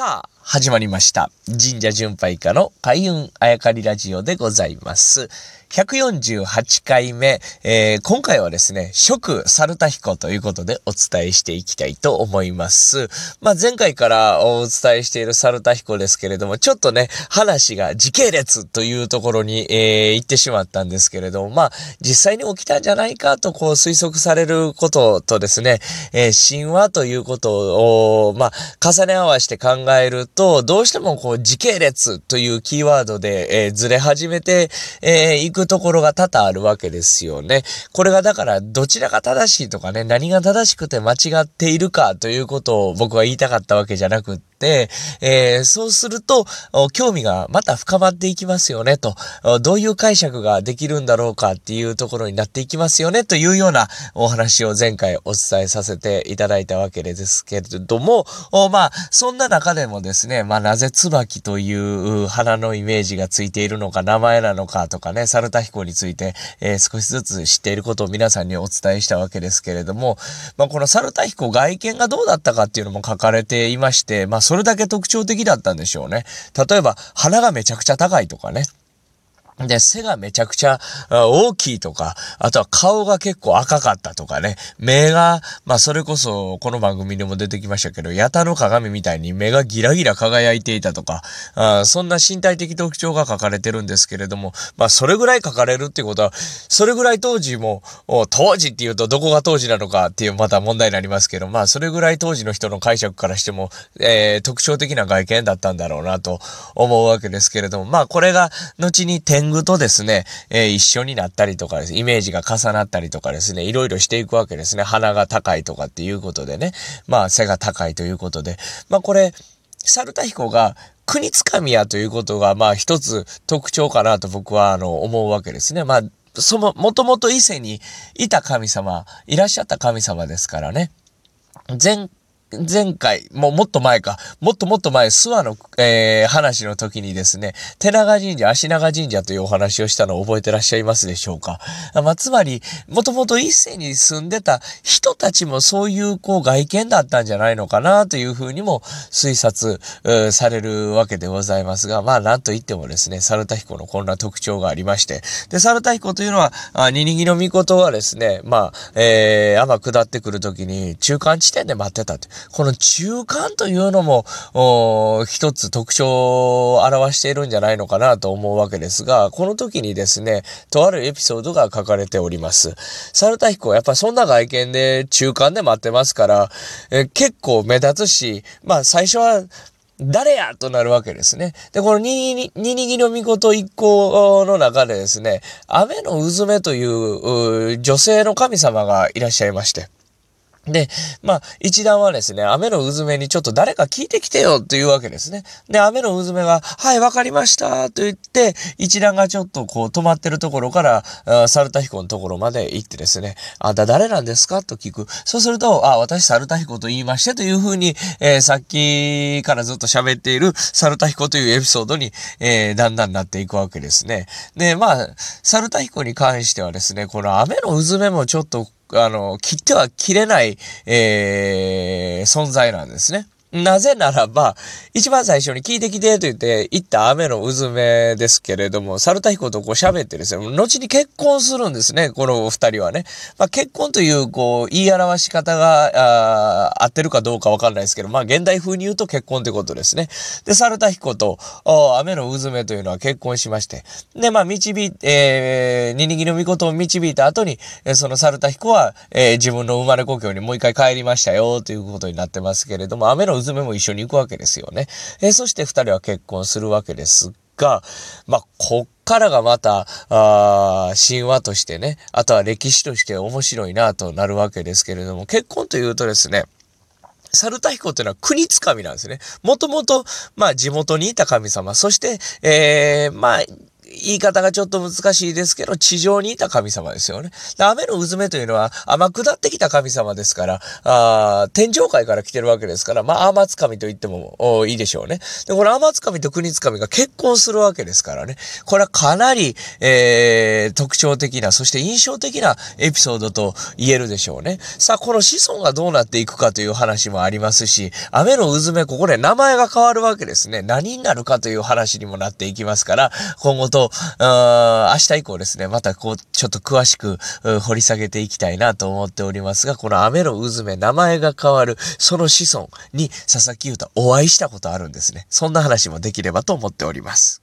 さあ、始まりました。神社巡拝家の開運あやかりラジオでございます。148回目、えー、今回はですね、食猿田彦ということでお伝えしていきたいと思います。まあ、前回からお伝えしている猿田彦ですけれども、ちょっとね、話が時系列というところに、えー、行ってしまったんですけれども、まあ、実際に起きたんじゃないかとこう推測されることとですね、えー、神話ということを、まあ、重ね合わせて考えると、とどうしてもこう時系列というキーワードで、えー、ずれ始めて、えー、くくところが多々あるわけですよね。これがだからどちらが正しいとかね、何が正しくて間違っているかということを僕は言いたかったわけじゃなくって、えー、そうすると、興味がまた深まっていきますよね、と。どういう解釈ができるんだろうかっていうところになっていきますよね、というようなお話を前回お伝えさせていただいたわけですけれども、まあ、そんな中でもですね、まあ、なぜ椿という花のイメージがついているのか、名前なのかとかね、猿田彦について、えー、少しずつ知っていることを皆さんにお伝えしたわけですけれども、まあ、この猿田彦外見がどうだったかっていうのも書かれていまして、まあ、それだけ特徴的だったんでしょうね。例えば、鼻がめちゃくちゃ高いとかね。で、背がめちゃくちゃ大きいとか、あとは顔が結構赤かったとかね、目が、まあそれこそこの番組でも出てきましたけど、ヤタの鏡みたいに目がギラギラ輝いていたとか、あそんな身体的特徴が書かれてるんですけれども、まあそれぐらい書かれるってことは、それぐらい当時も、当時っていうとどこが当時なのかっていうまた問題になりますけど、まあそれぐらい当時の人の解釈からしても、えー、特徴的な外見だったんだろうなと思うわけですけれども、まあこれが後に天具とですね、えー、一緒になったりとかですね、イメージが重なったりとかですね、いろいろしていくわけですね。鼻が高いとかっていうことでね、まあ背が高いということで、まあこれ、猿田彦が国つかみやということが、まあ一つ特徴かなと僕はあの思うわけですね。まあ、その、もともと伊勢にいた神様、いらっしゃった神様ですからね。前前回、もうもっと前か、もっともっと前、諏訪の、えー、話の時にですね、手長神社、足長神社というお話をしたのを覚えてらっしゃいますでしょうか。まあ、つまり、もともと一世に住んでた人たちもそういう、こう、外見だったんじゃないのかな、というふうにも推察、されるわけでございますが、まあ、なんと言ってもですね、猿田彦のこんな特徴がありまして、で、猿田彦というのは、あニニギの御事はですね、まあ、えー、天下ってくる時に中間地点で待ってたと。この中間というのも、一つ特徴を表しているんじゃないのかなと思うわけですが、この時にですね、とあるエピソードが書かれております。猿田彦はやっぱそんな外見で中間で待ってますから、え結構目立つし、まあ最初は誰やとなるわけですね。で、このニニニニギの御事一行の中でですね、雨のうずめという女性の神様がいらっしゃいまして。で、まあ、一段はですね、雨のうずめにちょっと誰か聞いてきてよというわけですね。で、雨のうずめが、はい、わかりましたと言って、一段がちょっとこう止まってるところから、サルタヒコのところまで行ってですね、あんた誰なんですかと聞く。そうすると、あ、私サルタヒコと言いましてというふうに、えー、さっきからずっと喋っているサルタヒコというエピソードに、えー、だんだんなっていくわけですね。で、まあ、サルタヒコに関してはですね、この雨のうずめもちょっとあの、切っては切れない、えー、存在なんですね。なぜならば、一番最初に聞いてきてと言って行った雨のうずめですけれども、サルタヒコとこう喋ってですね、後に結婚するんですね、この二人はね。まあ、結婚という、こう、言い表し方が、あ合ってるかどうかわかんないですけど、まあ、現代風に言うと結婚ってことですね。で、サルタヒコと、雨のうずめというのは結婚しまして、で、まあ、導い、えー、ニニギの御事を導いた後に、そのサルタヒコは、えー、自分の生まれ故郷にもう一回帰りましたよ、ということになってますけれども、雨のうずめも一緒に行くわけですよね。えー、そして二人は結婚するわけですが、まあ、こっからがまた、あ神話としてね、あとは歴史として面白いなとなるわけですけれども、結婚というとですね、猿田彦っていうのは国つかみなんですね。もともと、まあ地元にいた神様、そして、えー、まあ、言い方がちょっと難しいですけど、地上にいた神様ですよね。雨の渦目というのは天下ってきた神様ですから、あ天上界から来てるわけですから、まあ、天津神と言ってもいいでしょうね。で、この天津神と国津神が結婚するわけですからね。これはかなり、えー、特徴的な、そして印象的なエピソードと言えるでしょうね。さあ、この子孫がどうなっていくかという話もありますし、雨の渦目、ここで名前が変わるわけですね。何になるかという話にもなっていきますから、今後と、と明日以降ですね、またこう、ちょっと詳しく掘り下げていきたいなと思っておりますが、この雨の渦目、名前が変わる、その子孫に佐々木優太お会いしたことあるんですね。そんな話もできればと思っております。